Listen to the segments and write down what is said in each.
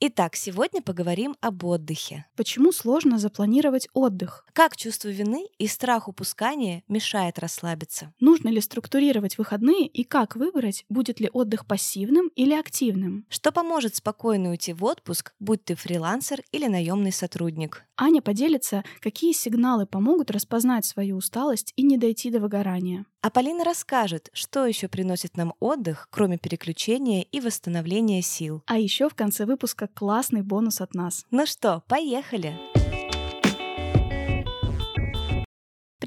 Итак, сегодня поговорим об отдыхе. Почему сложно запланировать отдых? Как чувство вины и страх упускания мешает расслабиться? Нужно ли структурировать выходные и как выбрать, будет ли отдых пассивным или активным? Что поможет спокойно уйти в отпуск, будь ты фрилансер или наемный сотрудник? Аня поделится, какие сигналы помогут распознать свою усталость и не дойти до выгорания. А Полина расскажет, что еще приносит нам отдых, кроме переключения и восстановления сил. А еще в конце выпуска классный бонус от нас. Ну что, поехали!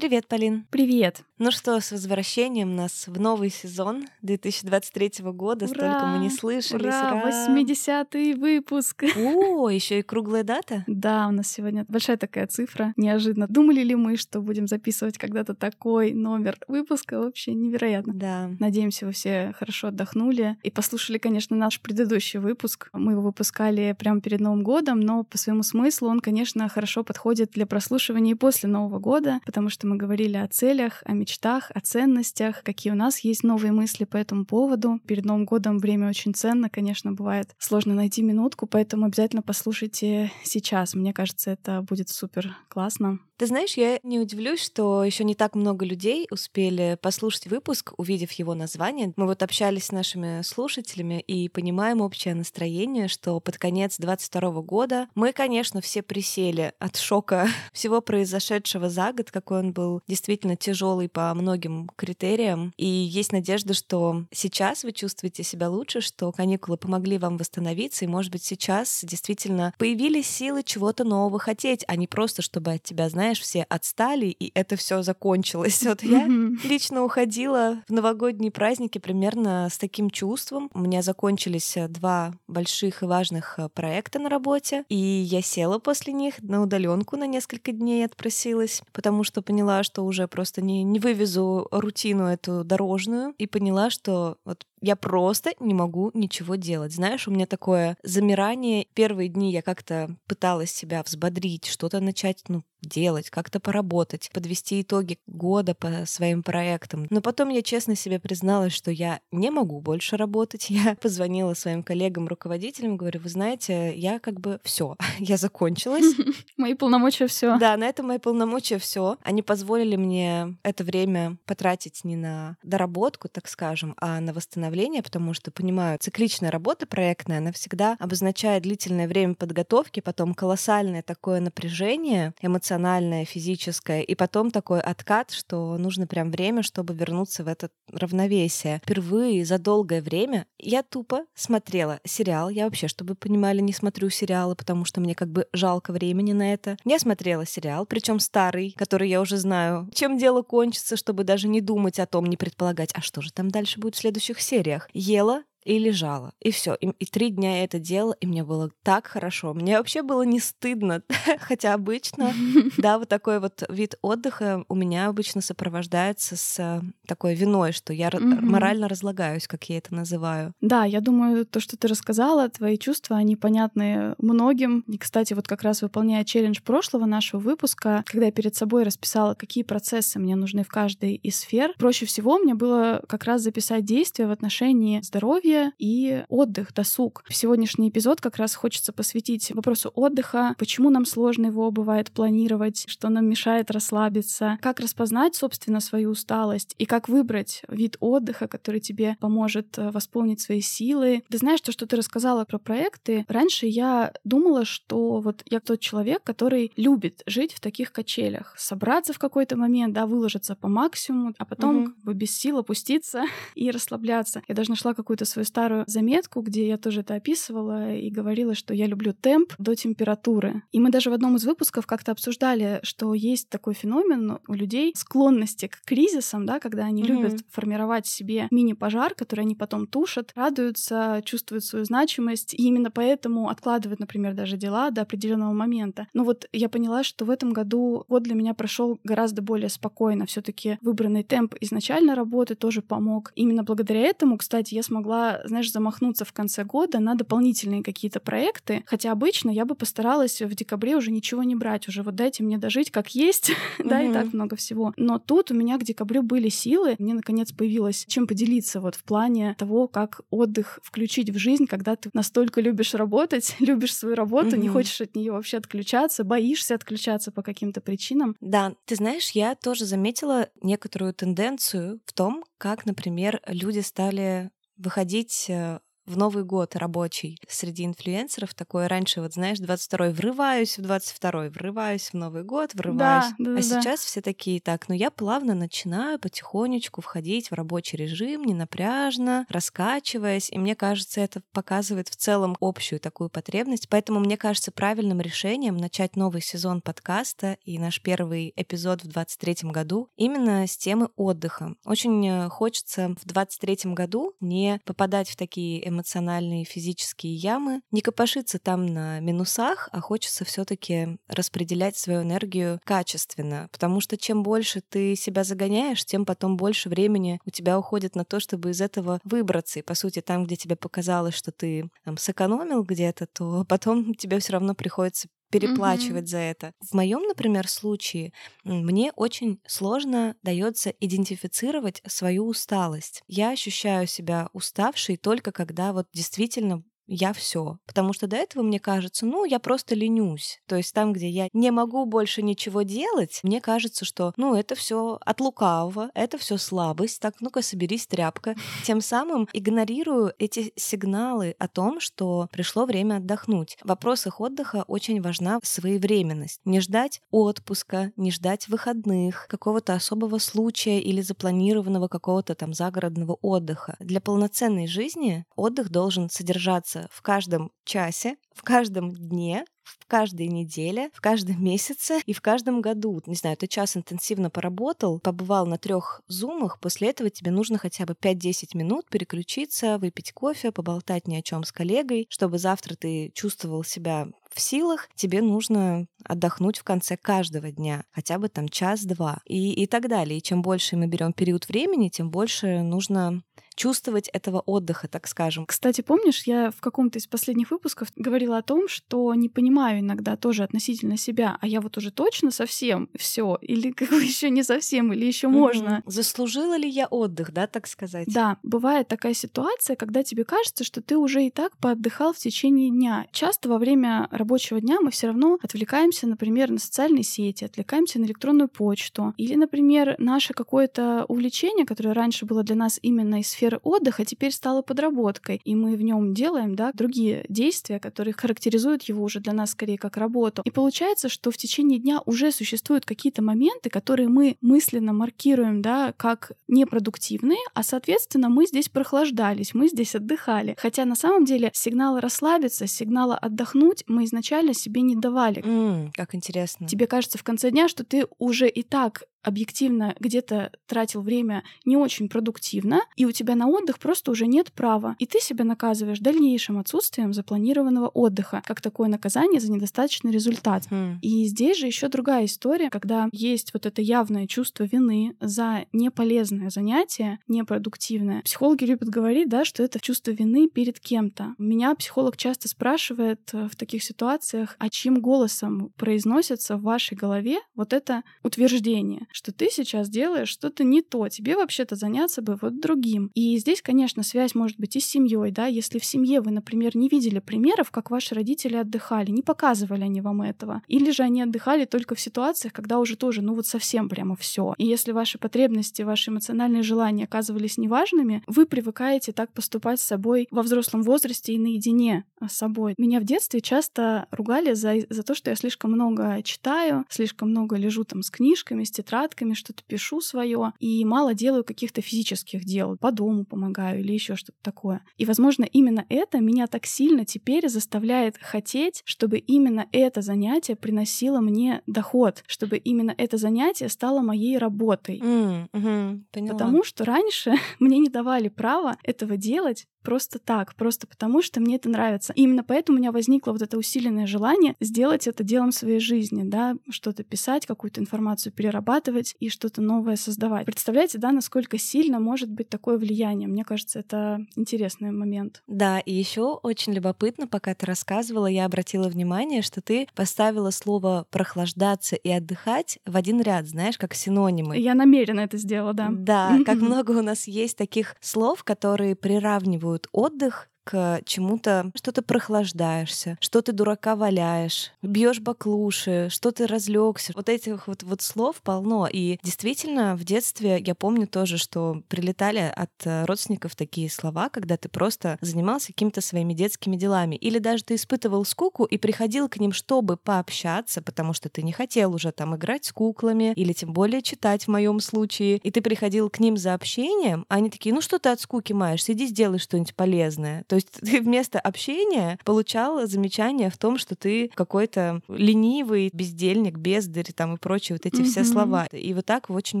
Привет, Полин. Привет. Ну что, с возвращением нас в новый сезон 2023 года. Ура! Столько мы не слышались. Ура! 80-й выпуск. О, еще и круглая дата? Да, у нас сегодня большая такая цифра. Неожиданно. Думали ли мы, что будем записывать когда-то такой номер выпуска? Вообще невероятно. Да. Надеемся, вы все хорошо отдохнули и послушали, конечно, наш предыдущий выпуск. Мы его выпускали прямо перед Новым годом, но по своему смыслу он, конечно, хорошо подходит для прослушивания и после Нового года, потому что мы говорили о целях, о мечтах, о ценностях, какие у нас есть новые мысли по этому поводу. Перед Новым годом время очень ценно, конечно, бывает сложно найти минутку, поэтому обязательно послушайте сейчас. Мне кажется, это будет супер классно. Ты знаешь, я не удивлюсь, что еще не так много людей успели послушать выпуск, увидев его название. Мы вот общались с нашими слушателями и понимаем общее настроение, что под конец 22 года мы, конечно, все присели от шока всего произошедшего за год, какой он был действительно тяжелый по многим критериям. И есть надежда, что сейчас вы чувствуете себя лучше, что каникулы помогли вам восстановиться, и, может быть, сейчас действительно появились силы чего-то нового хотеть, а не просто, чтобы от тебя, знаешь, знаешь, все отстали, и это все закончилось. Вот я лично уходила в новогодние праздники примерно с таким чувством. У меня закончились э, два больших и важных э, проекта на работе, и я села после них на удаленку на несколько дней отпросилась, потому что поняла, что уже просто не, не вывезу рутину эту дорожную, и поняла, что вот я просто не могу ничего делать. Знаешь, у меня такое замирание. Первые дни я как-то пыталась себя взбодрить, что-то начать, ну, делать, как-то поработать, подвести итоги года по своим проектам. Но потом я честно себе призналась, что я не могу больше работать. Я позвонила своим коллегам, руководителям, говорю, вы знаете, я как бы все, я закончилась. Мои полномочия все. Да, на этом мои полномочия все. Они позволили мне это время потратить не на доработку, так скажем, а на восстановление, потому что понимаю, цикличная работа проектная, она всегда обозначает длительное время подготовки, потом колоссальное такое напряжение эмоциональное физическое, и потом такой откат, что нужно прям время, чтобы вернуться в это равновесие. Впервые за долгое время я тупо смотрела сериал. Я вообще, чтобы понимали, не смотрю сериалы, потому что мне как бы жалко времени на это. Я смотрела сериал, причем старый, который я уже знаю, чем дело кончится, чтобы даже не думать о том, не предполагать, а что же там дальше будет в следующих сериях. Ела, и лежала. И все. И, и три дня я это делала, и мне было так хорошо. Мне вообще было не стыдно, хотя обычно, да, вот такой вот вид отдыха у меня обычно сопровождается с э, такой виной, что я морально разлагаюсь, как я это называю. Да, я думаю, то, что ты рассказала, твои чувства, они понятны многим. И, кстати, вот как раз выполняя челлендж прошлого нашего выпуска, когда я перед собой расписала, какие процессы мне нужны в каждой из сфер, проще всего мне было как раз записать действия в отношении здоровья, здоровье и отдых, досуг. В сегодняшний эпизод как раз хочется посвятить вопросу отдыха, почему нам сложно его бывает планировать, что нам мешает расслабиться, как распознать, собственно, свою усталость и как выбрать вид отдыха, который тебе поможет э, восполнить свои силы. Ты знаешь, то, что ты рассказала про проекты, раньше я думала, что вот я тот человек, который любит жить в таких качелях, собраться в какой-то момент, да, выложиться по максимуму, а потом угу. как бы без сил опуститься и расслабляться. Я даже нашла какую-то свою свою старую заметку, где я тоже это описывала и говорила, что я люблю темп до температуры. И мы даже в одном из выпусков как-то обсуждали, что есть такой феномен у людей склонности к кризисам, да, когда они mm-hmm. любят формировать себе мини-пожар, который они потом тушат, радуются, чувствуют свою значимость, и именно поэтому откладывают, например, даже дела до определенного момента. Но вот я поняла, что в этом году год для меня прошел гораздо более спокойно. Все-таки выбранный темп изначально работы тоже помог. Именно благодаря этому, кстати, я смогла, знаешь, замахнуться в конце года на дополнительные какие-то проекты. Хотя обычно я бы постаралась в декабре уже ничего не брать. Уже вот дайте мне дожить как есть, да, и так много всего. Но тут у меня к декабрю были силы. Мне, наконец, появилось чем поделиться вот в плане того, как отдых включить в жизнь, когда ты настолько любишь работать, любишь свою работу, не хочешь от нее вообще отключаться, боишься отключаться по каким-то причинам. Да, ты знаешь, я тоже заметила некоторую тенденцию в том, как, например, люди стали выходить э, в Новый год рабочий среди инфлюенсеров такое раньше, вот знаешь, 22-й врываюсь в 22-й, врываюсь в Новый год, врываюсь. Да, да, а да. сейчас все такие, так, ну я плавно начинаю потихонечку входить в рабочий режим, не напряжно, раскачиваясь, и мне кажется, это показывает в целом общую такую потребность, поэтому мне кажется правильным решением начать новый сезон подкаста и наш первый эпизод в 23-м году именно с темы отдыха. Очень э, хочется в 23-м году не попадать в такие эмоциональные и физические ямы, не копошиться там на минусах, а хочется все таки распределять свою энергию качественно, потому что чем больше ты себя загоняешь, тем потом больше времени у тебя уходит на то, чтобы из этого выбраться. И, по сути, там, где тебе показалось, что ты там, сэкономил где-то, то потом тебе все равно приходится переплачивать mm-hmm. за это. В моем, например, случае мне очень сложно дается идентифицировать свою усталость. Я ощущаю себя уставшей только когда вот действительно я все. Потому что до этого мне кажется, ну, я просто ленюсь. То есть там, где я не могу больше ничего делать, мне кажется, что, ну, это все от лукавого, это все слабость. Так, ну-ка, соберись, тряпка. Тем самым игнорирую эти сигналы о том, что пришло время отдохнуть. В вопросах отдыха очень важна своевременность. Не ждать отпуска, не ждать выходных, какого-то особого случая или запланированного какого-то там загородного отдыха. Для полноценной жизни отдых должен содержаться в каждом часе, в каждом дне, в каждой неделе, в каждом месяце и в каждом году. Не знаю, ты час интенсивно поработал, побывал на трех зумах, после этого тебе нужно хотя бы 5-10 минут переключиться, выпить кофе, поболтать ни о чем с коллегой, чтобы завтра ты чувствовал себя в силах, тебе нужно отдохнуть в конце каждого дня, хотя бы там час-два и, и так далее. И чем больше мы берем период времени, тем больше нужно чувствовать этого отдыха, так скажем. Кстати, помнишь, я в каком-то из последних выпусков говорила о том, что не понимаю иногда тоже относительно себя, а я вот уже точно совсем все, или как бы еще не совсем, или еще можно. Заслужила ли я отдых, да, так сказать? Да, бывает такая ситуация, когда тебе кажется, что ты уже и так поотдыхал в течение дня. Часто во время рабочего дня мы все равно отвлекаемся, например, на социальные сети, отвлекаемся на электронную почту, или, например, наше какое-то увлечение, которое раньше было для нас именно из сферы отдыха теперь стало подработкой, и мы в нем делаем да, другие действия, которые характеризуют его уже для нас скорее как работу. И получается, что в течение дня уже существуют какие-то моменты, которые мы мысленно маркируем да, как непродуктивные, а соответственно мы здесь прохлаждались, мы здесь отдыхали. Хотя на самом деле сигналы расслабиться, сигналы отдохнуть мы изначально себе не давали. Mm, как интересно. Тебе кажется в конце дня, что ты уже и так объективно где-то тратил время не очень продуктивно, и у тебя на отдых просто уже нет права. И ты себя наказываешь дальнейшим отсутствием запланированного отдыха, как такое наказание за недостаточный результат. Mm. И здесь же еще другая история, когда есть вот это явное чувство вины за неполезное занятие, непродуктивное. Психологи любят говорить, да, что это чувство вины перед кем-то. Меня психолог часто спрашивает э, в таких ситуациях, а чьим голосом произносится в вашей голове вот это утверждение что ты сейчас делаешь что-то не то, тебе вообще-то заняться бы вот другим. И здесь, конечно, связь может быть и с семьей, да, если в семье вы, например, не видели примеров, как ваши родители отдыхали, не показывали они вам этого, или же они отдыхали только в ситуациях, когда уже тоже, ну вот совсем прямо все. И если ваши потребности, ваши эмоциональные желания оказывались неважными, вы привыкаете так поступать с собой во взрослом возрасте и наедине с собой. Меня в детстве часто ругали за, за то, что я слишком много читаю, слишком много лежу там с книжками, с тетрадками, тетрадками, что-то пишу свое, и мало делаю каких-то физических дел, по дому помогаю или еще что-то такое. И, возможно, именно это меня так сильно теперь заставляет хотеть, чтобы именно это занятие приносило мне доход, чтобы именно это занятие стало моей работой. Mm, угу, Потому что раньше мне не давали права этого делать, просто так, просто потому, что мне это нравится. И именно поэтому у меня возникло вот это усиленное желание сделать это делом своей жизни, да, что-то писать, какую-то информацию перерабатывать и что-то новое создавать. Представляете, да, насколько сильно может быть такое влияние? Мне кажется, это интересный момент. Да, и еще очень любопытно, пока ты рассказывала, я обратила внимание, что ты поставила слово прохлаждаться и отдыхать в один ряд, знаешь, как синонимы. Я намеренно это сделала, да. Да, как много у нас есть таких слов, которые приравнивают чувствуют отдых к чему-то, что ты прохлаждаешься, что ты дурака валяешь, бьешь баклуши, что ты разлегся. Вот этих вот, вот слов полно. И действительно, в детстве я помню тоже, что прилетали от э, родственников такие слова, когда ты просто занимался какими-то своими детскими делами. Или даже ты испытывал скуку и приходил к ним, чтобы пообщаться, потому что ты не хотел уже там играть с куклами или тем более читать в моем случае. И ты приходил к ним за общением, а они такие, ну что ты от скуки маешь, сиди сделай что-нибудь полезное. То есть ты вместо общения получал замечание в том, что ты какой-то ленивый бездельник, бездарь там и прочие вот эти mm-hmm. все слова. И вот так в очень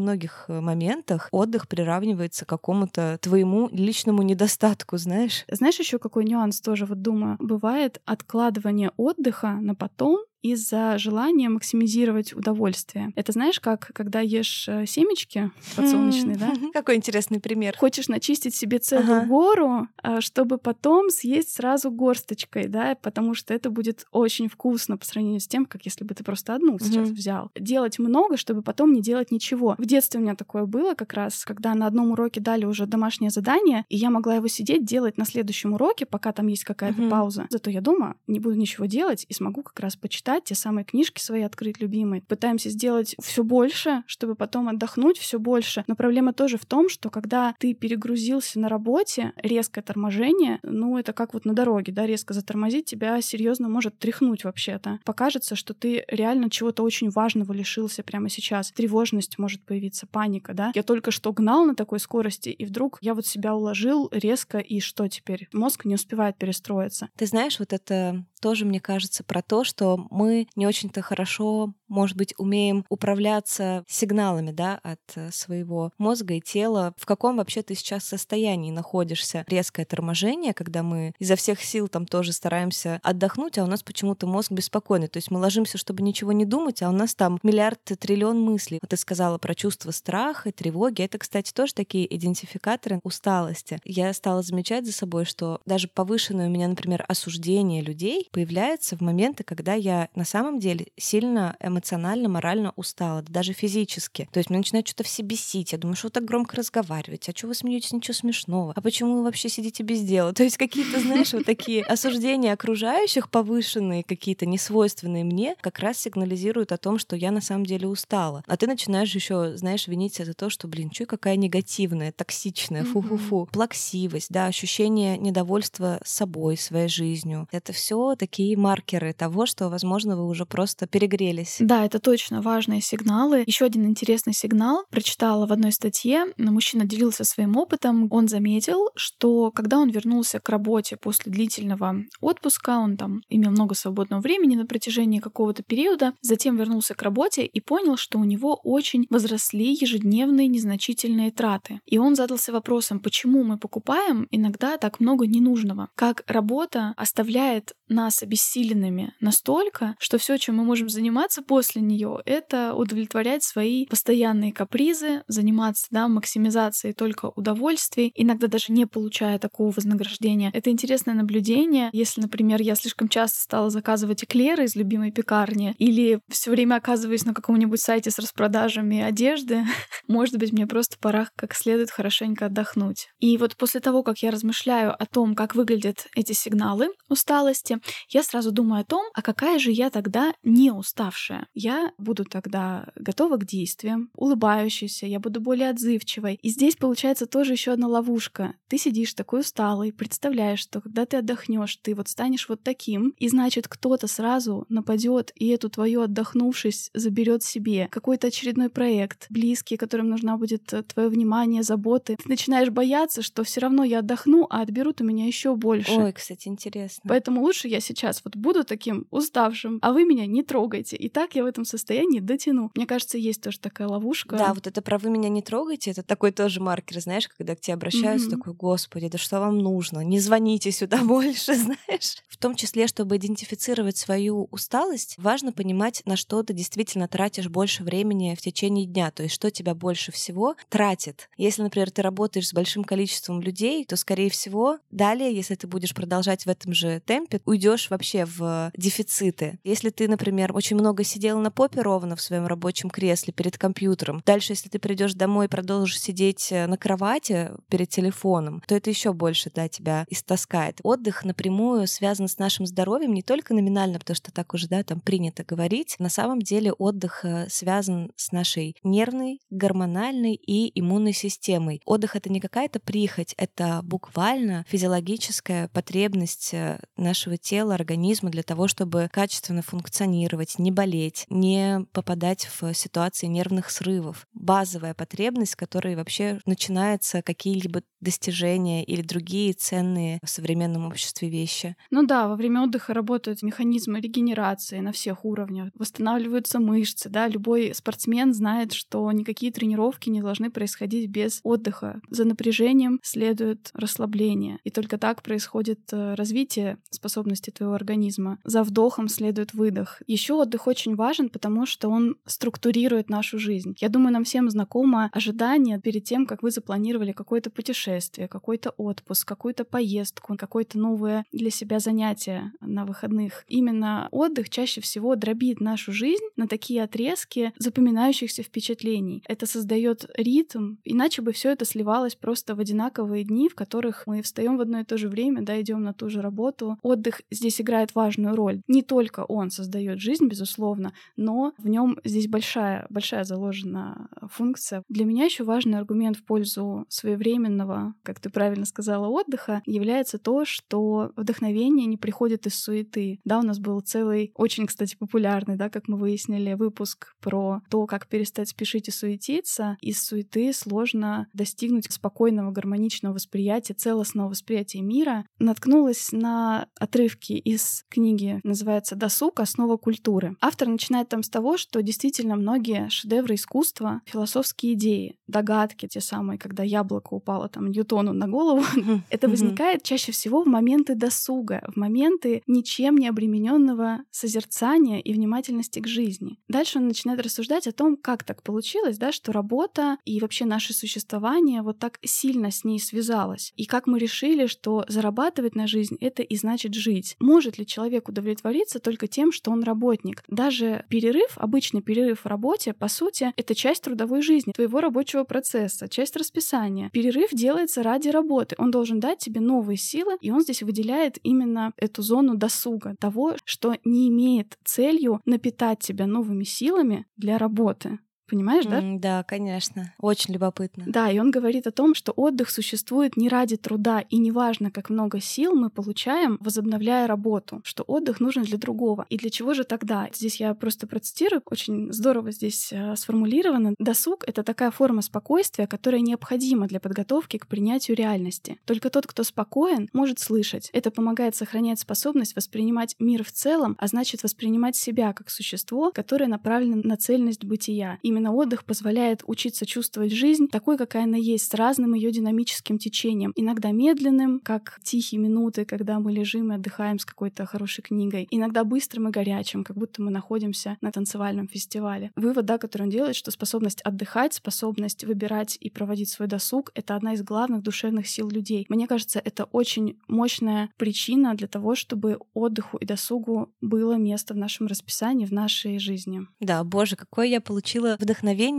многих э, моментах отдых приравнивается к какому-то твоему личному недостатку, знаешь? Знаешь еще какой нюанс тоже вот думаю? Бывает откладывание отдыха на потом, из-за желания максимизировать удовольствие. Это знаешь, как когда ешь э, семечки подсолнечные, да? Какой интересный пример. Хочешь начистить себе целую ага. гору, а, чтобы потом съесть сразу горсточкой, да, потому что это будет очень вкусно по сравнению с тем, как если бы ты просто одну сейчас взял. Делать много, чтобы потом не делать ничего. В детстве у меня такое было как раз, когда на одном уроке дали уже домашнее задание, и я могла его сидеть делать на следующем уроке, пока там есть какая-то пауза. Зато я дома не буду ничего делать и смогу как раз почитать почитать, те самые книжки свои открыть любимые. Пытаемся сделать все больше, чтобы потом отдохнуть все больше. Но проблема тоже в том, что когда ты перегрузился на работе, резкое торможение, ну, это как вот на дороге, да, резко затормозить тебя серьезно может тряхнуть вообще-то. Покажется, что ты реально чего-то очень важного лишился прямо сейчас. Тревожность может появиться, паника, да. Я только что гнал на такой скорости, и вдруг я вот себя уложил резко, и что теперь? Мозг не успевает перестроиться. Ты знаешь, вот это тоже, мне кажется, про то, что мы не очень-то хорошо, может быть, умеем управляться сигналами да, от э, своего мозга и тела. В каком вообще ты сейчас состоянии находишься? Резкое торможение, когда мы изо всех сил там тоже стараемся отдохнуть, а у нас почему-то мозг беспокойный. То есть мы ложимся, чтобы ничего не думать, а у нас там миллиард триллион мыслей. Вот ты сказала про чувство страха тревоги. Это, кстати, тоже такие идентификаторы усталости. Я стала замечать за собой, что даже повышенное у меня, например, осуждение людей появляется в моменты, когда я на самом деле сильно эмоционально, морально устала, даже физически. То есть мне начинает что-то все бесить. Я думаю, что вы так громко разговариваете, а что вы смеетесь, ничего смешного, а почему вы вообще сидите без дела? То есть какие-то, знаешь, вот такие осуждения окружающих повышенные, какие-то несвойственные мне, как раз сигнализируют о том, что я на самом деле устала. А ты начинаешь еще, знаешь, винить себя за то, что, блин, что какая негативная, токсичная, фу-фу-фу, плаксивость, да, ощущение недовольства собой, своей жизнью. Это все такие маркеры того, что, возможно, вы уже просто перегрелись. Да, это точно важные сигналы. Еще один интересный сигнал прочитала в одной статье. Мужчина делился своим опытом. Он заметил, что когда он вернулся к работе после длительного отпуска, он там имел много свободного времени на протяжении какого-то периода, затем вернулся к работе и понял, что у него очень возросли ежедневные незначительные траты. И он задался вопросом, почему мы покупаем иногда так много ненужного? Как работа оставляет нас обессиленными настолько, что все, чем мы можем заниматься после нее, это удовлетворять свои постоянные капризы, заниматься да, максимизацией только удовольствий, иногда даже не получая такого вознаграждения. Это интересное наблюдение. Если, например, я слишком часто стала заказывать эклеры из любимой пекарни или все время оказываюсь на каком-нибудь сайте с распродажами одежды, может быть, мне просто пора как следует хорошенько отдохнуть. И вот после того, как я размышляю о том, как выглядят эти сигналы усталости, я сразу думаю о том, а какая же я тогда не уставшая. Другое. Я буду тогда готова к действиям, улыбающейся, я буду более отзывчивой. И здесь получается тоже еще одна ловушка. Ты сидишь такой усталый, представляешь, что когда ты отдохнешь, ты вот станешь вот таким, и значит кто-то сразу нападет и эту твою отдохнувшись заберет себе какой-то очередной проект, близкий, которым нужна будет э, твое внимание, заботы. Ты начинаешь бояться, что все равно я отдохну, а отберут у меня еще больше. Ой, кстати, интересно. Поэтому лучше я сейчас вот буду таким уставшим, а вы меня не трогайте. И так я в этом состоянии дотяну. Мне кажется, есть тоже такая ловушка. Да, вот это про вы меня не трогайте, это такой тоже маркер, знаешь, когда к тебе обращаются, mm-hmm. такой, господи, да что вам нужно? Не звоните сюда больше, знаешь. В том числе, чтобы идентифицировать свою усталость, важно понимать, на что ты действительно тратишь больше времени в течение дня, то есть что тебя больше всего тратит. Если, например, ты работаешь с большим количеством людей, то, скорее всего, далее, если ты будешь продолжать в этом же темпе, уйдешь вообще в дефициты. Если ты, например, очень много сидел на попе ровно в своем рабочем кресле перед компьютером, дальше, если ты придешь домой и продолжишь сидеть э, на кровати перед телефоном, то это еще больше да, тебя истаскает. Отдых напрямую связан с нашим здоровьем не только номинально, потому что так уже да, там принято говорить. На самом деле отдых э, связан с нашей нервной, гормональной и иммунной системой. Отдых — это не какая-то прихоть, это буквально физиологическая потребность э, нашего тела, организма для того, чтобы качественно функционировать, не болеть, не попадать в ситуации нервных срывов. Базовая потребность, с которой вообще начинаются какие-либо достижения или другие ценные в современном обществе вещи. Ну да, во время отдыха работают механизмы регенерации на всех уровнях, восстанавливаются мышцы, да, любой спортсмен знает, что никакие тренировки не должны происходить без отдыха. За напряжением следует расслабление, и только так происходит э, развитие способности твоего организма. За вдохом следует выдох. Еще отдых очень важен, потому что он структурирует нашу жизнь. Я думаю, нам всем знакомо ожидание перед тем, как вы запланировали какое-то путешествие, какой-то отпуск, какую-то поездку, какое-то новое для себя занятие на выходных. Именно отдых чаще всего дробит нашу жизнь на такие отрезки запоминающихся впечатлений. Это создает ритм, иначе бы все это сливалось просто в одинаковые дни, в которых мы встаем в одно и то же время, да, идем на ту же работу. Отдых здесь играет важную роль. Не только он создает жизнь, безусловно, но в нем здесь большая, большая заложена функция. Для меня еще важный аргумент в пользу своевременного, как ты правильно сказала, отдыха является то, что вдохновение не приходит из суеты. Да, у нас был целый, очень, кстати, популярный, да, как мы выяснили, выпуск про то, как перестать спешить и суетиться. Из суеты сложно достигнуть спокойного, гармоничного восприятия, целостного восприятия мира. Наткнулась на отрывки из книги, называется «Досуг. Основа культуры». Автор начинает там с того, что действительно многие шедевры искусства, философские идеи, догадки, те самые, когда яблоко упало там Ньютону на голову, это возникает чаще всего в моменты досуга, в моменты ничем не обремененного созерцания и внимательности к жизни. Дальше он начинает рассуждать о том, как так получилось, да, что работа и вообще наше существование вот так сильно с ней связалось. И как мы решили, что зарабатывать на жизнь — это и значит жить. Может ли человек удовлетвориться только тем, что он работник? Даже перерыв, обычный перерыв в работе, по сути, это часть трудовой жизни, твоего рабочего процесса, часть расписания. Перерыв делается ради работы. Он должен дать тебе новые силы, и он здесь выделяет именно эту зону досуга, того, что не имеет целью напитать тебя новыми силами для работы. Понимаешь, да? Mm, да, конечно. Очень любопытно. Да, и он говорит о том, что отдых существует не ради труда, и неважно, как много сил мы получаем, возобновляя работу, что отдых нужен для другого. И для чего же тогда? Здесь я просто процитирую, очень здорово здесь э, сформулировано. Досуг — это такая форма спокойствия, которая необходима для подготовки к принятию реальности. Только тот, кто спокоен, может слышать. Это помогает сохранять способность воспринимать мир в целом, а значит воспринимать себя как существо, которое направлено на цельность бытия. Именно Именно отдых позволяет учиться чувствовать жизнь такой, какая она есть, с разным ее динамическим течением. Иногда медленным, как тихие минуты, когда мы лежим и отдыхаем с какой-то хорошей книгой. Иногда быстрым и горячим, как будто мы находимся на танцевальном фестивале. Вывод, да, который он делает, что способность отдыхать, способность выбирать и проводить свой досуг — это одна из главных душевных сил людей. Мне кажется, это очень мощная причина для того, чтобы отдыху и досугу было место в нашем расписании, в нашей жизни. Да, боже, какое я получила вдохновение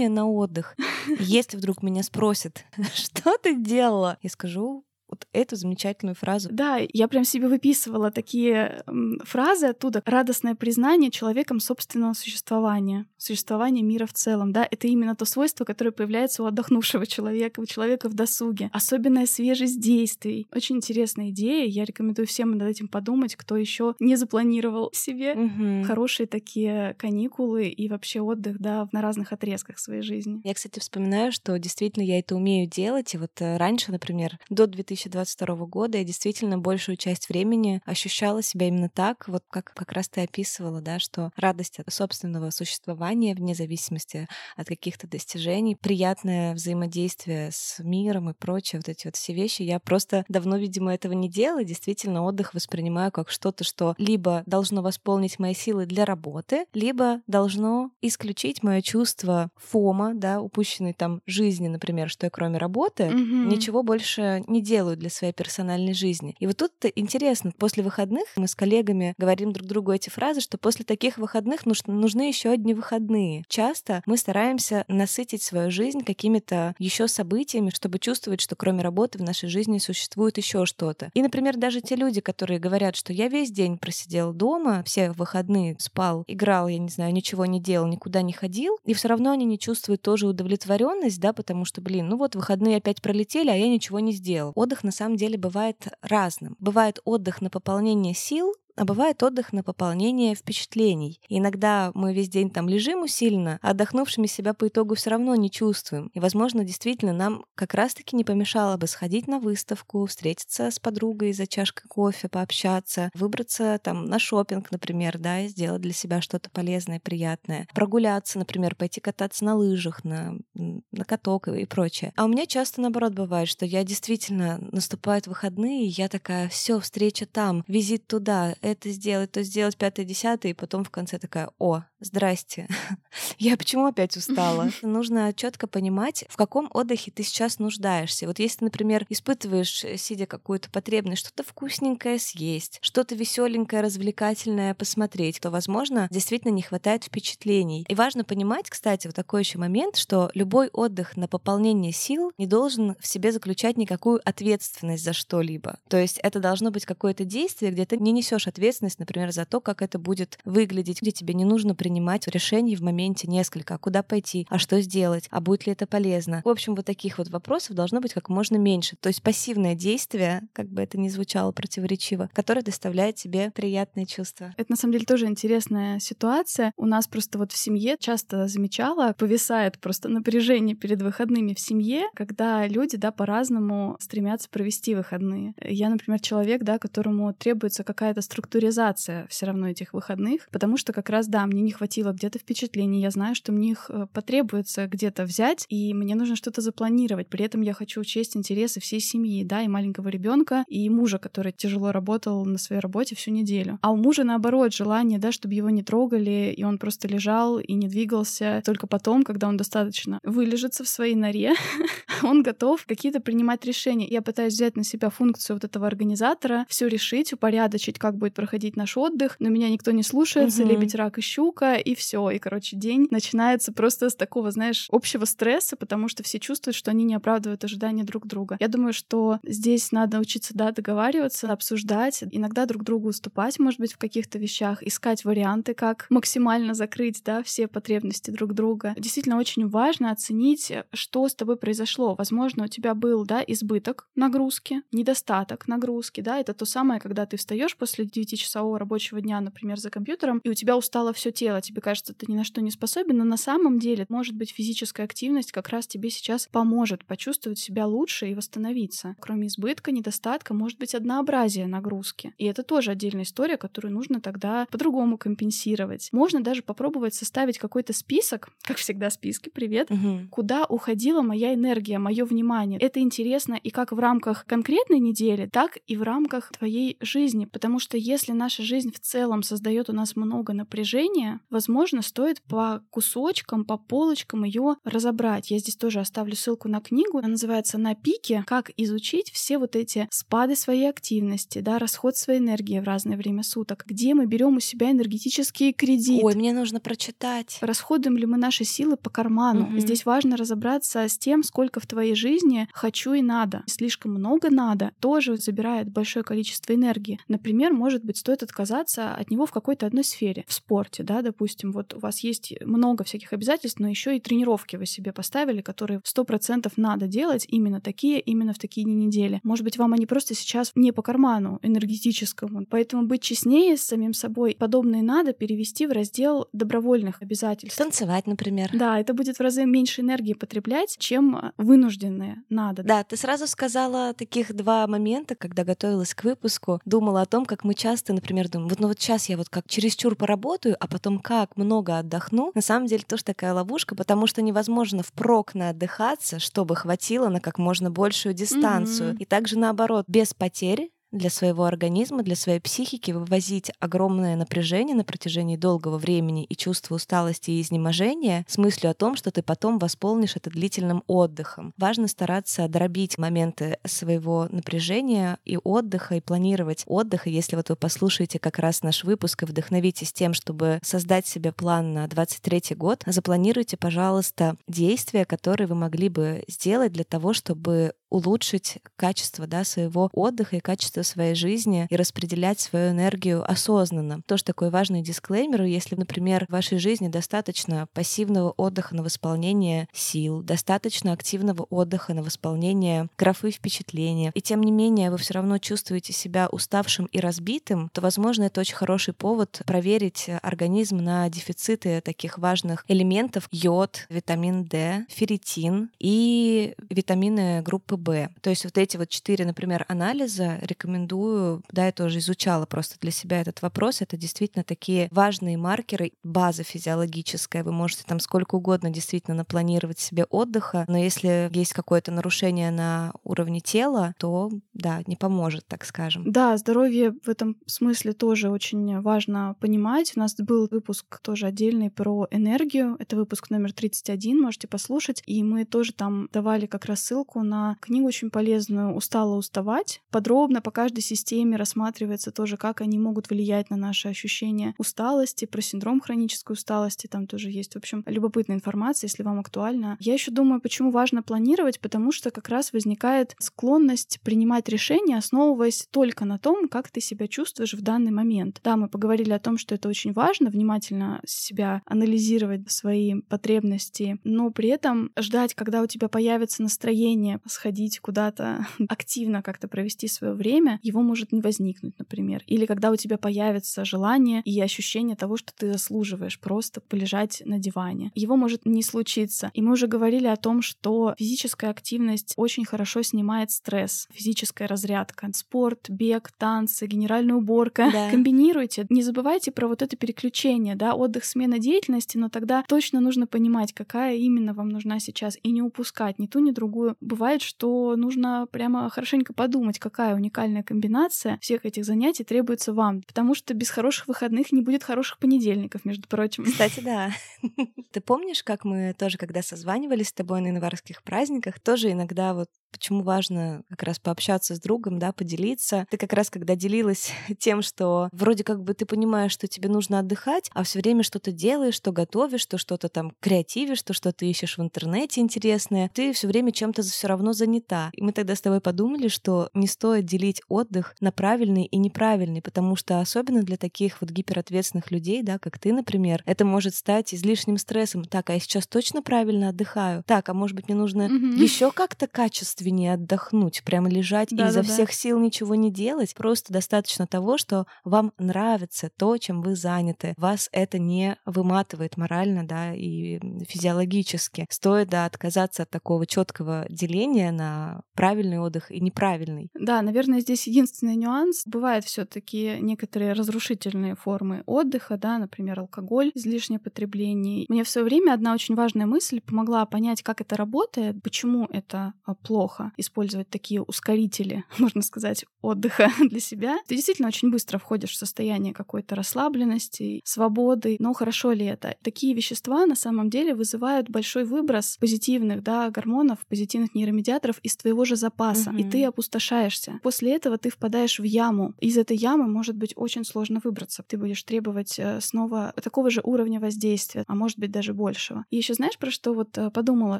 на отдых. Если вдруг меня спросят, что ты делала, я скажу, вот эту замечательную фразу. Да, я прям себе выписывала такие фразы оттуда. Радостное признание человеком собственного существования, существования мира в целом, да, это именно то свойство, которое появляется у отдохнувшего человека, у человека в досуге. Особенная свежесть действий. Очень интересная идея. Я рекомендую всем над этим подумать, кто еще не запланировал себе угу. хорошие такие каникулы и вообще отдых, да, на разных отрезках своей жизни. Я, кстати, вспоминаю, что действительно я это умею делать. И вот э, раньше, например, до 2022 года я действительно большую часть времени ощущала себя именно так, вот как как раз ты описывала, да, что радость от собственного существования вне зависимости от каких-то достижений, приятное взаимодействие с миром и прочее, вот эти вот все вещи. Я просто давно, видимо, этого не делала. Действительно, отдых воспринимаю как что-то, что либо должно восполнить мои силы для работы, либо должно исключить мое чувство фома, да, упущенной там жизни, например, что я кроме работы mm-hmm. ничего больше не делаю для своей персональной жизни. И вот тут интересно, после выходных мы с коллегами говорим друг другу эти фразы, что после таких выходных нужны еще одни выходные. Часто мы стараемся насытить свою жизнь какими-то еще событиями, чтобы чувствовать, что кроме работы в нашей жизни существует еще что-то. И, например, даже те люди, которые говорят, что я весь день просидел дома, все выходные спал, играл, я не знаю, ничего не делал, никуда не ходил, и все равно они не чувствуют тоже удовлетворенность, да, потому что, блин, ну вот выходные опять пролетели, а я ничего не сделал. Отдых на самом деле бывает разным. Бывает отдых на пополнение сил, а бывает отдых на пополнение впечатлений. Иногда мы весь день там лежим усиленно, а отдохнувшими себя по итогу все равно не чувствуем. И, возможно, действительно нам как раз-таки не помешало бы сходить на выставку, встретиться с подругой за чашкой кофе, пообщаться, выбраться там на шопинг, например, да, и сделать для себя что-то полезное, приятное. Прогуляться, например, пойти кататься на лыжах, на, на каток и прочее. А у меня часто наоборот бывает, что я действительно наступают выходные, и я такая, все, встреча там, визит туда, это сделать, то сделать, пятое, десятое, и потом в конце такая, о, здрасте, я почему опять устала? Нужно четко понимать, в каком отдыхе ты сейчас нуждаешься. Вот если, например, испытываешь, э, сидя какую-то потребность, что-то вкусненькое съесть, что-то веселенькое, развлекательное посмотреть, то, возможно, действительно не хватает впечатлений. И важно понимать, кстати, вот такой еще момент, что любой отдых на пополнение сил не должен в себе заключать никакую ответственность за что-либо. То есть это должно быть какое-то действие, где ты не несешь ответственность, например, за то, как это будет выглядеть, где тебе не нужно принимать решений в моменте несколько, а куда пойти, а что сделать, а будет ли это полезно. В общем, вот таких вот вопросов должно быть как можно меньше. То есть пассивное действие, как бы это ни звучало противоречиво, которое доставляет тебе приятные чувства. Это на самом деле тоже интересная ситуация. У нас просто вот в семье часто замечала, повисает просто напряжение перед выходными в семье, когда люди, да, по-разному стремятся провести выходные. Я, например, человек, да, которому требуется какая-то структуризация все равно этих выходных, потому что как раз, да, мне не хватило где-то впечатлений, я знаю, что мне их э, потребуется где-то взять, и мне нужно что-то запланировать. При этом я хочу учесть интересы всей семьи, да, и маленького ребенка, и мужа, который тяжело работал на своей работе всю неделю. А у мужа, наоборот, желание, да, чтобы его не трогали, и он просто лежал и не двигался. Только потом, когда он достаточно вылежится в своей норе, он готов какие-то принимать решения. Я пытаюсь взять на себя функцию вот этого организатора, все решить, упорядочить, как будет проходить наш отдых, но меня никто не слушается, лебедь, рак и щука, и все. И, короче, день начинается просто с такого, знаешь, общего стресса, потому что все чувствуют, что они не оправдывают ожидания друг друга. Я думаю, что здесь надо учиться, да, договариваться, обсуждать, иногда друг другу уступать, может быть, в каких-то вещах, искать варианты, как максимально закрыть, да, все потребности друг друга. Действительно, очень важно оценить, что с тобой произошло. Возможно, у тебя был, да, избыток нагрузки, недостаток нагрузки, да, это то самое, когда ты встаешь после 9-часового рабочего дня, например, за компьютером, и у тебя устало все тело, тебе кажется, ты ни на что не способен, но на самом деле, может быть, физическая активность как раз тебе сейчас поможет почувствовать себя лучше и восстановиться. Кроме избытка, недостатка, может быть однообразие нагрузки. И это тоже отдельная история, которую нужно тогда по-другому компенсировать. Можно даже попробовать составить какой-то список, как всегда списки, привет, угу. куда уходила моя энергия, мое внимание. Это интересно и как в рамках конкретной недели, так и в рамках твоей жизни, потому что если наша жизнь в целом создает у нас много напряжения, возможно, стоит по кусочкам, по полочкам ее разобрать. Я здесь тоже оставлю ссылку на книгу. Она называется «На пике. Как изучить все вот эти спады своей активности, да, расход своей энергии в разное время суток, где мы берем у себя энергетический кредит. Ой, мне нужно прочитать. Расходуем ли мы наши силы по карману? Угу. Здесь важно разобраться с тем, сколько в твоей жизни хочу и надо. Слишком много надо тоже забирает большое количество энергии. Например, может быть, стоит отказаться от него в какой-то одной сфере. В спорте, да, допустим, вот у вас есть много всяких обязательств, но еще и тренировки вы себе поставили, которые сто процентов надо делать именно такие, именно в такие дни недели. Может быть, вам они просто сейчас не по карману энергетическому. Поэтому быть честнее с самим собой. Подобное надо перевести в раздел добровольных обязательств. Танцевать, например. Да, это будет в разы меньше энергии потреблять, чем вынужденные надо. Да, ты сразу сказала таких два момента, когда готовилась к выпуску. Думала о том, как мы часто, например, думаем, вот, ну вот сейчас я вот как чересчур поработаю, а потом как много отдохну. На самом деле тоже такая ловушка, потому что невозможно впрок на отдыхаться, чтобы хватило на как можно большую дистанцию. Mm-hmm. И также наоборот, без потери для своего организма, для своей психики вывозить огромное напряжение на протяжении долгого времени и чувство усталости и изнеможения с мыслью о том, что ты потом восполнишь это длительным отдыхом. Важно стараться дробить моменты своего напряжения и отдыха, и планировать отдых. И если вот вы послушаете как раз наш выпуск и вдохновитесь тем, чтобы создать себе план на 23 год, запланируйте, пожалуйста, действия, которые вы могли бы сделать для того, чтобы улучшить качество да, своего отдыха и качество своей жизни и распределять свою энергию осознанно. Тоже такой важный дисклеймер, если, например, в вашей жизни достаточно пассивного отдыха на восполнение сил, достаточно активного отдыха на восполнение графы впечатления, и тем не менее вы все равно чувствуете себя уставшим и разбитым, то, возможно, это очень хороший повод проверить организм на дефициты таких важных элементов йод, витамин D, ферритин и витамины группы Б. То есть вот эти вот четыре, например, анализа рекомендую, да, я тоже изучала просто для себя этот вопрос, это действительно такие важные маркеры, база физиологическая, вы можете там сколько угодно действительно напланировать себе отдыха, но если есть какое-то нарушение на уровне тела, то, да, не поможет, так скажем. Да, здоровье в этом смысле тоже очень важно понимать. У нас был выпуск тоже отдельный про энергию, это выпуск номер 31, можете послушать, и мы тоже там давали как раз ссылку на книгу очень полезную «Устала уставать». Подробно по каждой системе рассматривается тоже, как они могут влиять на наши ощущения усталости, про синдром хронической усталости. Там тоже есть, в общем, любопытная информация, если вам актуально. Я еще думаю, почему важно планировать, потому что как раз возникает склонность принимать решения, основываясь только на том, как ты себя чувствуешь в данный момент. Да, мы поговорили о том, что это очень важно, внимательно себя анализировать свои потребности, но при этом ждать, когда у тебя появится настроение сходить сходить куда-то активно как-то провести свое время, его может не возникнуть, например. Или когда у тебя появится желание и ощущение того, что ты заслуживаешь просто полежать на диване. Его может не случиться. И мы уже говорили о том, что физическая активность очень хорошо снимает стресс, физическая разрядка. Спорт, бег, танцы, генеральная уборка. Да. Комбинируйте. Не забывайте про вот это переключение, да, отдых, смена деятельности, но тогда точно нужно понимать, какая именно вам нужна сейчас, и не упускать ни ту, ни другую. Бывает, что нужно прямо хорошенько подумать, какая уникальная комбинация всех этих занятий требуется вам. Потому что без хороших выходных не будет хороших понедельников, между прочим. Кстати, да. Ты помнишь, как мы тоже, когда созванивались с тобой на январских праздниках, тоже иногда вот почему важно как раз пообщаться с другом, да, поделиться. Ты как раз, когда делилась тем, что вроде как бы ты понимаешь, что тебе нужно отдыхать, а все время что-то делаешь, что готовишь, что что-то там креативишь, что что-то ищешь в интернете интересное, ты все время чем-то все равно занята. И мы тогда с тобой подумали, что не стоит делить отдых на правильный и неправильный, потому что особенно для таких вот гиперответственных людей, да, как ты, например, это может стать излишним стрессом. Так, а я сейчас точно правильно отдыхаю? Так, а может быть мне нужно mm-hmm. еще как-то качественнее отдохнуть, прямо лежать да, и изо да, всех да. сил ничего не делать. Просто достаточно того, что вам нравится то, чем вы заняты. Вас это не выматывает морально, да, и физиологически. Стоит, да, отказаться от такого четкого деления на правильный отдых и неправильный. Да, наверное, здесь единственный нюанс. Бывают все-таки некоторые разрушительные формы отдыха, да, например, алкоголь, излишнее потребление. Мне в свое время одна очень важная мысль помогла понять, как это работает, почему это а, плохо использовать такие ускорители, можно сказать, отдыха для себя. Ты действительно очень быстро входишь в состояние какой-то расслабленности, свободы. Но хорошо ли это? Такие вещества на самом деле вызывают большой выброс позитивных да, гормонов, позитивных нейромедиаторов из твоего же запаса, угу. и ты опустошаешься. После этого ты впадаешь в яму. Из этой ямы может быть очень сложно выбраться. Ты будешь требовать э, снова такого же уровня воздействия, а может быть даже большего. И еще знаешь, про что вот э, подумала?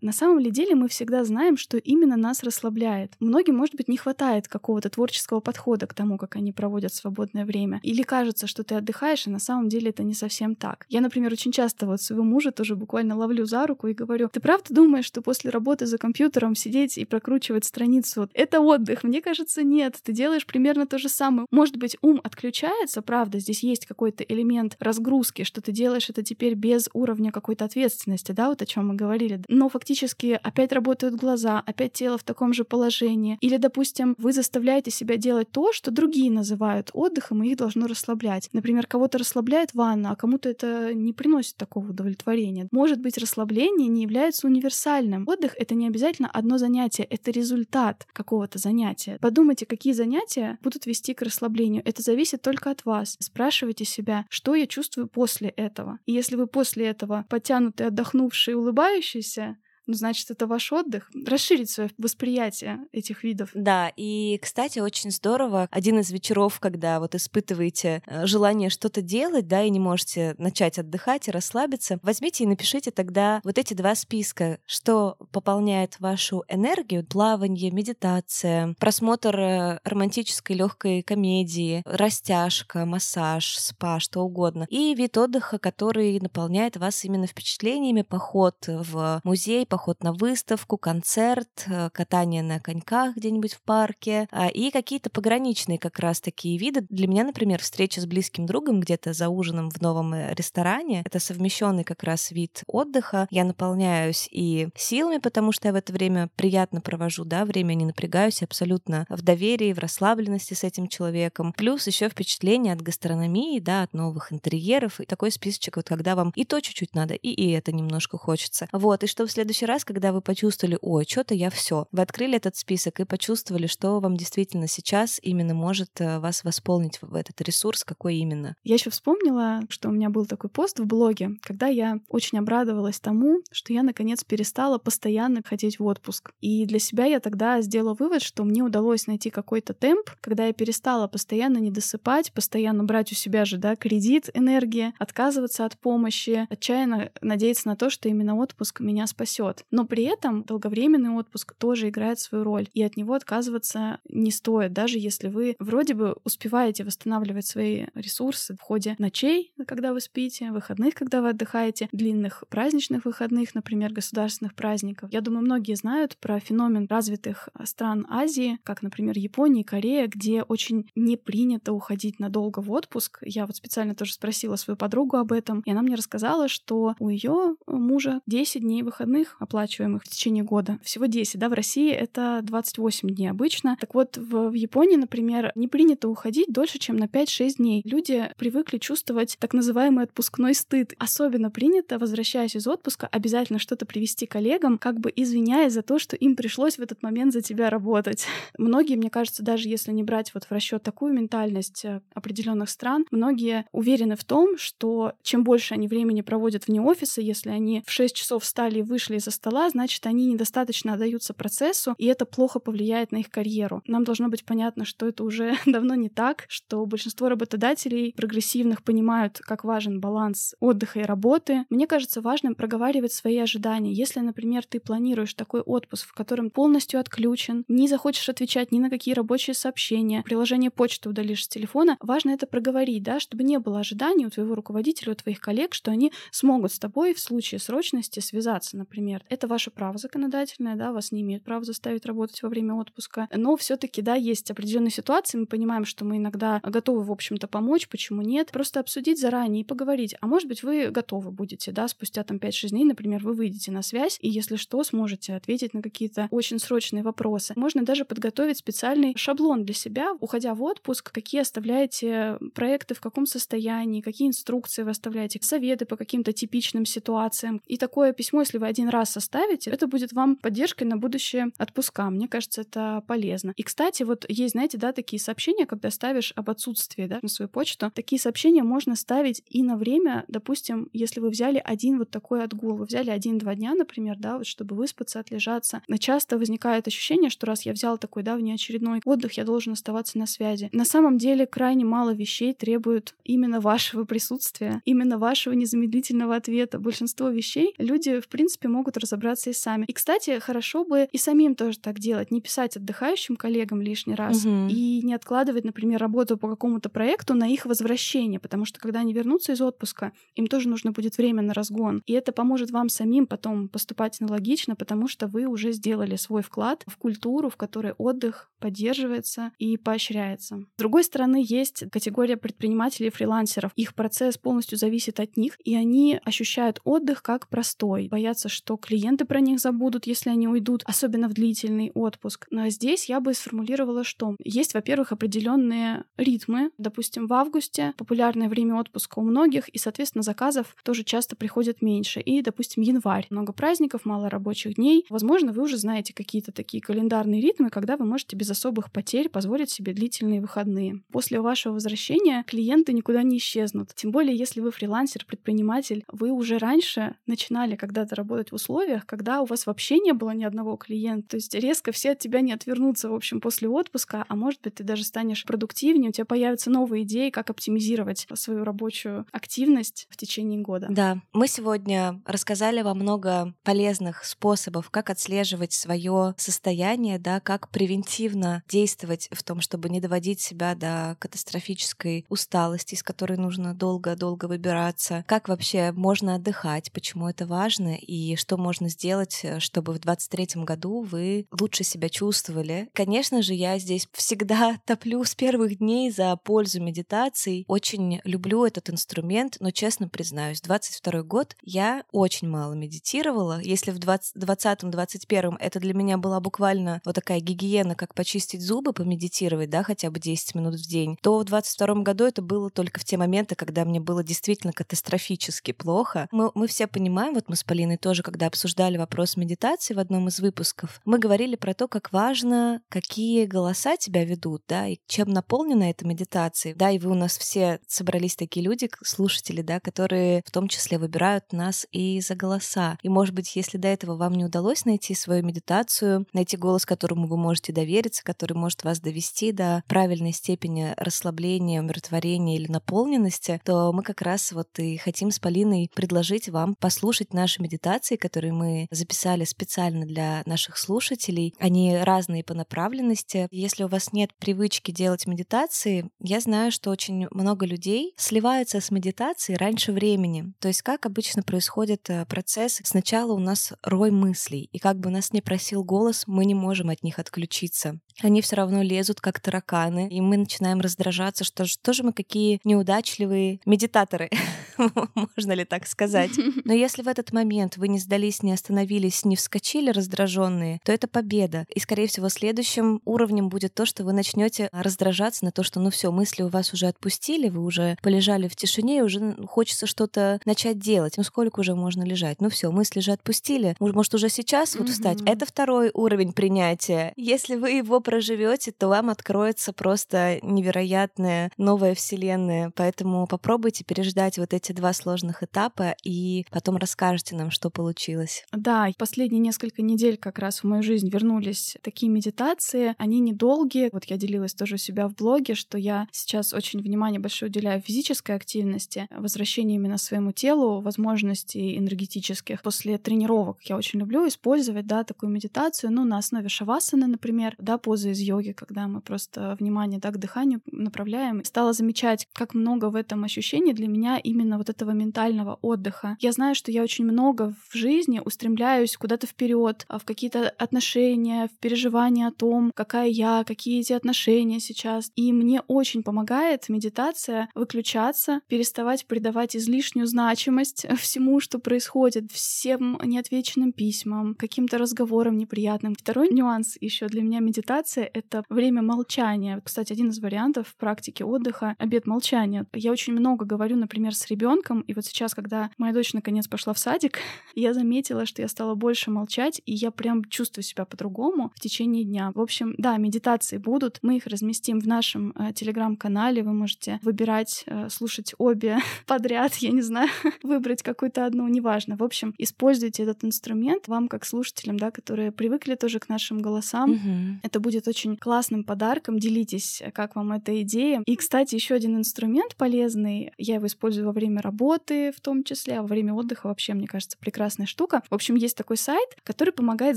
На самом ли деле мы всегда знаем, что именно нас расслабляет. Многим, может быть, не хватает какого-то творческого подхода к тому, как они проводят свободное время. Или кажется, что ты отдыхаешь, а на самом деле это не совсем так. Я, например, очень часто вот своего мужа тоже буквально ловлю за руку и говорю, ты правда думаешь, что после работы за компьютером сидеть и прокручивать страницу — это отдых? Мне кажется, нет. Ты делаешь примерно то же самое. Может быть, ум отключается, правда, здесь есть какой-то элемент разгрузки, что ты делаешь это теперь без уровня какой-то ответственности, да, вот о чем мы говорили. Но фактически опять работают глаза, опять тело в таком же положении. Или, допустим, вы заставляете себя делать то, что другие называют отдыхом, и их должно расслаблять. Например, кого-то расслабляет ванна, а кому-то это не приносит такого удовлетворения. Может быть, расслабление не является универсальным. Отдых — это не обязательно одно занятие, это результат какого-то занятия. Подумайте, какие занятия будут вести к расслаблению. Это зависит только от вас. Спрашивайте себя, что я чувствую после этого. И если вы после этого подтянутый, отдохнувший, улыбающийся, ну, значит, это ваш отдых. Расширить свое восприятие этих видов. Да, и, кстати, очень здорово. Один из вечеров, когда вот испытываете э, желание что-то делать, да, и не можете начать отдыхать и расслабиться, возьмите и напишите тогда вот эти два списка, что пополняет вашу энергию, плавание, медитация, просмотр э, романтической легкой комедии, растяжка, массаж, спа, что угодно, и вид отдыха, который наполняет вас именно впечатлениями, поход в музей, поход на выставку, концерт, э, катание на коньках где-нибудь в парке а, и какие-то пограничные как раз такие виды. Для меня, например, встреча с близким другом где-то за ужином в новом э, ресторане — это совмещенный как раз вид отдыха. Я наполняюсь и силами, потому что я в это время приятно провожу, да, время не напрягаюсь абсолютно в доверии, в расслабленности с этим человеком. Плюс еще впечатление от гастрономии, да, от новых интерьеров и такой списочек, вот когда вам и то чуть-чуть надо, и, и это немножко хочется. Вот, и что в следующий следующий раз, когда вы почувствовали, ой, что-то я все, вы открыли этот список и почувствовали, что вам действительно сейчас именно может э, вас восполнить в этот ресурс, какой именно. Я еще вспомнила, что у меня был такой пост в блоге, когда я очень обрадовалась тому, что я наконец перестала постоянно ходить в отпуск. И для себя я тогда сделала вывод, что мне удалось найти какой-то темп, когда я перестала постоянно не досыпать, постоянно брать у себя же, да, кредит, энергия, отказываться от помощи, отчаянно надеяться на то, что именно отпуск меня спасет год. Но при этом долговременный отпуск тоже играет свою роль, и от него отказываться не стоит, даже если вы вроде бы успеваете восстанавливать свои ресурсы в ходе ночей, когда вы спите, выходных, когда вы отдыхаете, длинных праздничных выходных, например, государственных праздников. Я думаю, многие знают про феномен развитых стран Азии, как, например, Япония, Корея, где очень не принято уходить надолго в отпуск. Я вот специально тоже спросила свою подругу об этом, и она мне рассказала, что у ее мужа 10 дней выходных оплачиваемых в течение года. Всего 10, да, в России это 28 дней обычно. Так вот, в, в Японии, например, не принято уходить дольше, чем на 5-6 дней. Люди привыкли чувствовать так называемый отпускной стыд. Особенно принято, возвращаясь из отпуска, обязательно что-то привести коллегам, как бы извиняясь за то, что им пришлось в этот момент за тебя работать. Многие, мне кажется, даже если не брать вот в расчет такую ментальность э, определенных стран, многие уверены в том, что чем больше они времени проводят вне офиса, если они в 6 часов встали и вышли из стола, значит, они недостаточно отдаются процессу, и это плохо повлияет на их карьеру. Нам должно быть понятно, что это уже давно не так, что большинство работодателей прогрессивных понимают, как важен баланс отдыха и работы. Мне кажется важным проговаривать свои ожидания. Если, например, ты планируешь такой отпуск, в котором полностью отключен, не захочешь отвечать ни на какие рабочие сообщения, приложение почты удалишь с телефона, важно это проговорить, да, чтобы не было ожиданий у твоего руководителя, у твоих коллег, что они смогут с тобой в случае срочности связаться, например. Это ваше право законодательное, да, вас не имеют права заставить работать во время отпуска. Но все-таки, да, есть определенные ситуации, мы понимаем, что мы иногда готовы, в общем-то, помочь, почему нет. Просто обсудить заранее и поговорить. А может быть, вы готовы будете, да, спустя там 5-6 дней, например, вы выйдете на связь, и если что, сможете ответить на какие-то очень срочные вопросы. Можно даже подготовить специальный шаблон для себя, уходя в отпуск, какие оставляете проекты, в каком состоянии, какие инструкции вы оставляете, советы по каким-то типичным ситуациям. И такое письмо, если вы один раз составите, это будет вам поддержкой на будущее отпуска. Мне кажется, это полезно. И, кстати, вот есть, знаете, да, такие сообщения, когда ставишь об отсутствии, да, на свою почту. Такие сообщения можно ставить и на время, допустим, если вы взяли один вот такой отгул, вы взяли один-два дня, например, да, вот чтобы выспаться, отлежаться. Но часто возникает ощущение, что раз я взял такой, да, внеочередной отдых, я должен оставаться на связи. На самом деле крайне мало вещей требуют именно вашего присутствия, именно вашего незамедлительного ответа. Большинство вещей люди, в принципе, могут разобраться и сами. И, кстати, хорошо бы и самим тоже так делать, не писать отдыхающим коллегам лишний раз угу. и не откладывать, например, работу по какому-то проекту на их возвращение, потому что когда они вернутся из отпуска, им тоже нужно будет время на разгон. И это поможет вам самим потом поступать аналогично, потому что вы уже сделали свой вклад в культуру, в которой отдых поддерживается и поощряется. С другой стороны, есть категория предпринимателей и фрилансеров. Их процесс полностью зависит от них, и они ощущают отдых как простой. Боятся, что клиенты про них забудут, если они уйдут, особенно в длительный отпуск. Но здесь я бы сформулировала, что есть, во-первых, определенные ритмы. Допустим, в августе популярное время отпуска у многих, и, соответственно, заказов тоже часто приходит меньше. И, допустим, январь. Много праздников, мало рабочих дней. Возможно, вы уже знаете какие-то такие календарные ритмы, когда вы можете без особых потерь позволить себе длительные выходные. После вашего возвращения клиенты никуда не исчезнут. Тем более, если вы фрилансер, предприниматель, вы уже раньше начинали когда-то работать в условиях, когда у вас вообще не было ни одного клиента. То есть резко все от тебя не отвернутся, в общем, после отпуска, а может быть, ты даже станешь продуктивнее, у тебя появятся новые идеи, как оптимизировать свою рабочую активность в течение года. Да, мы сегодня рассказали вам много полезных способов, как отслеживать свое состояние, да, как превентивно действовать в том, чтобы не доводить себя до катастрофической усталости, из которой нужно долго-долго выбираться, как вообще можно отдыхать, почему это важно и что можно сделать, э, чтобы в 2023 году вы лучше себя чувствовали. Конечно же, я здесь всегда топлю с первых дней за пользу медитаций. Очень люблю этот инструмент, но честно признаюсь, 22 год я очень мало медитировала. Если в 2020-2021 это для меня была буквально вот такая гигиена, как почистить зубы, помедитировать, да, хотя бы 10 минут в день, то в 22 году это было только в те моменты, когда мне было действительно катастрофически плохо. Мы, мы все понимаем, вот мы с Полиной тоже, когда обсуждали вопрос медитации в одном из выпусков, мы говорили про то, как важно, какие голоса тебя ведут, да, и чем наполнена эта медитация. Да, и вы у нас все собрались такие люди, слушатели, да, которые в том числе выбирают нас и за голоса. И, может быть, если до этого вам не удалось найти свою медитацию, найти голос, которому вы можете довериться, который может вас довести до правильной степени расслабления, умиротворения или наполненности, то мы как раз вот и хотим с Полиной предложить вам послушать наши медитации, которые мы записали специально для наших слушателей. Они разные по направленности. Если у вас нет привычки делать медитации, я знаю, что очень много людей сливаются с медитацией раньше времени. То есть как обычно происходит э, процесс? Сначала у нас рой мыслей, и как бы нас не просил голос, мы не можем от них отключиться. Они все равно лезут как тараканы, и мы начинаем раздражаться, что что же мы какие неудачливые медитаторы, можно ли так сказать. Но если в этот момент вы не сдались, не остановились, не вскочили раздраженные, то это победа. И, скорее всего, следующим уровнем будет то, что вы начнете раздражаться на то, что ну все, мысли у вас уже отпустили, вы уже полежали в тишине, и уже хочется что-то начать делать. Ну сколько уже можно лежать? Ну все, мысли же отпустили. Может, уже сейчас вот встать? Это второй уровень принятия. Если вы его проживете, то вам откроется просто невероятная новая вселенная. Поэтому попробуйте переждать вот эти два сложных этапа и потом расскажете нам, что получилось. Да, последние несколько недель как раз в мою жизнь вернулись такие медитации. Они недолгие. Вот я делилась тоже у себя в блоге, что я сейчас очень внимание большое уделяю физической активности, возвращению именно своему телу, возможностей энергетических. После тренировок я очень люблю использовать, да, такую медитацию, ну, на основе шавасаны, например, да, позы из йоги, когда мы просто внимание, да, к дыханию направляем. Стала замечать, как много в этом ощущении для меня именно вот этого ментального отдыха. Я знаю, что я очень много в жизни устремляюсь куда-то вперед, а, в какие-то отношения, в переживания о том, какая я, какие эти отношения сейчас. И мне очень помогает медитация выключаться, переставать придавать излишнюю значимость всему, что происходит, всем неотвеченным письмам, каким-то разговорам неприятным. Второй нюанс еще для меня медитация — это время молчания. Кстати, один из вариантов в практике отдыха — обед молчания. Я очень много говорю, например, с ребенком, и вот сейчас, когда моя дочь наконец пошла в садик, я заметила, заметила, что я стала больше молчать, и я прям чувствую себя по-другому в течение дня. В общем, да, медитации будут. Мы их разместим в нашем э, телеграм-канале. Вы можете выбирать, э, слушать обе подряд, я не знаю, выбрать какую-то одну, неважно. В общем, используйте этот инструмент вам, как слушателям, да, которые привыкли тоже к нашим голосам. Мгм. Это будет очень классным подарком. Делитесь, как вам эта идея. И, кстати, еще один инструмент полезный. Я его использую во время работы, в том числе, а во время отдыха вообще, мне кажется, прекрасная штука. В общем, есть такой сайт, который помогает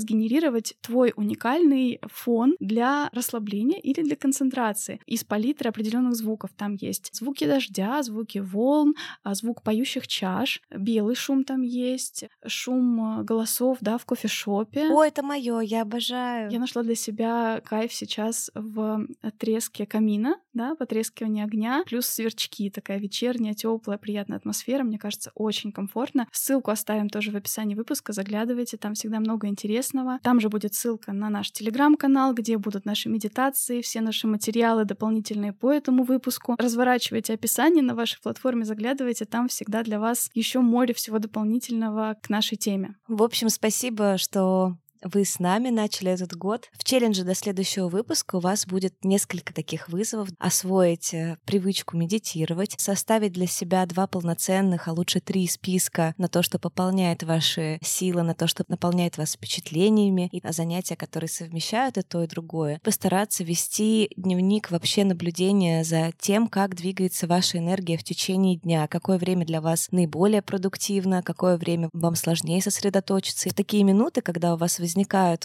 сгенерировать твой уникальный фон для расслабления или для концентрации из палитры определенных звуков. Там есть звуки дождя, звуки волн, а, звук поющих чаш, белый шум там есть, шум э, голосов, да, в кофешопе. О, это мое, я обожаю. Я нашла для себя кайф сейчас в треске камина, да, потрескивании огня, плюс сверчки, такая вечерняя, теплая, приятная атмосфера, мне кажется, очень комфортно. Ссылку оставим тоже в описании выпуска, заглядывайте, там всегда много интересного. Там же будет ссылка на наш телеграм-канал, где будут наши медитации, все наши материалы дополнительные по этому выпуску. Разворачивайте описание на вашей платформе, заглядывайте, там всегда для вас еще море всего дополнительного к нашей теме. В общем, спасибо, что вы с нами начали этот год. В челлендже до следующего выпуска у вас будет несколько таких вызовов. Освоить э, привычку медитировать, составить для себя два полноценных, а лучше три списка на то, что пополняет ваши силы, на то, что наполняет вас впечатлениями, и занятия, которые совмещают и то, и другое. Постараться вести дневник вообще наблюдения за тем, как двигается ваша энергия в течение дня, какое время для вас наиболее продуктивно, какое время вам сложнее сосредоточиться. И в такие минуты, когда у вас возникает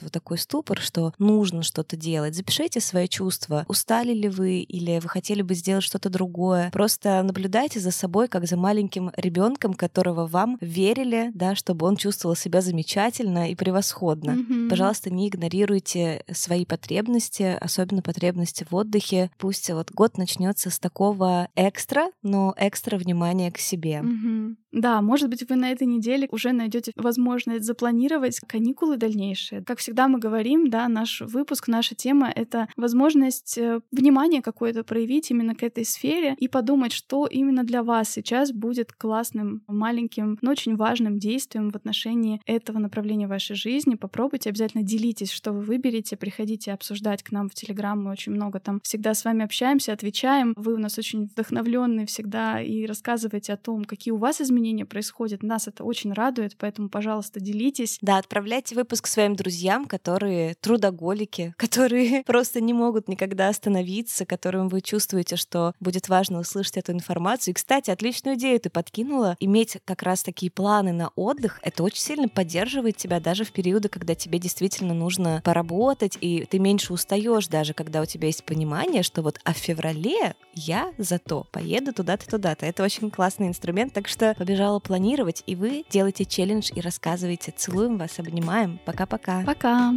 вот такой ступор, что нужно что-то делать, запишите свои чувства. Устали ли вы или вы хотели бы сделать что-то другое? Просто наблюдайте за собой, как за маленьким ребенком, которого вам верили, да, чтобы он чувствовал себя замечательно и превосходно. Мгм. Пожалуйста, не игнорируйте свои потребности, особенно потребности в отдыхе. Пусть вот год начнется с такого экстра, но экстра внимания к себе. Мгм. Да, может быть, вы на этой неделе уже найдете возможность запланировать каникулы дальнейшие. Как всегда мы говорим, да, наш выпуск, наша тема — это возможность э, внимание какое-то проявить именно к этой сфере и подумать, что именно для вас сейчас будет классным, маленьким, но очень важным действием в отношении этого направления вашей жизни. Попробуйте, обязательно делитесь, что вы выберете, приходите обсуждать к нам в Телеграм, мы очень много там всегда с вами общаемся, отвечаем. Вы у нас очень вдохновленные всегда и рассказываете о том, какие у вас изменения происходят. Нас это очень радует, поэтому, пожалуйста, делитесь. Да, отправляйте выпуск своим друзьям, которые трудоголики, которые просто не могут никогда остановиться, которым вы чувствуете, что будет важно услышать эту информацию. И, кстати, отличную идею ты подкинула. Иметь как раз такие планы на отдых, это очень сильно поддерживает тебя даже в периоды, когда тебе действительно нужно поработать, и ты меньше устаешь даже, когда у тебя есть понимание, что вот а в феврале я зато поеду туда-то, туда-то. Это очень классный инструмент, так что побежала планировать, и вы делаете челлендж и рассказывайте. Целуем вас, обнимаем. Пока-пока. Пока!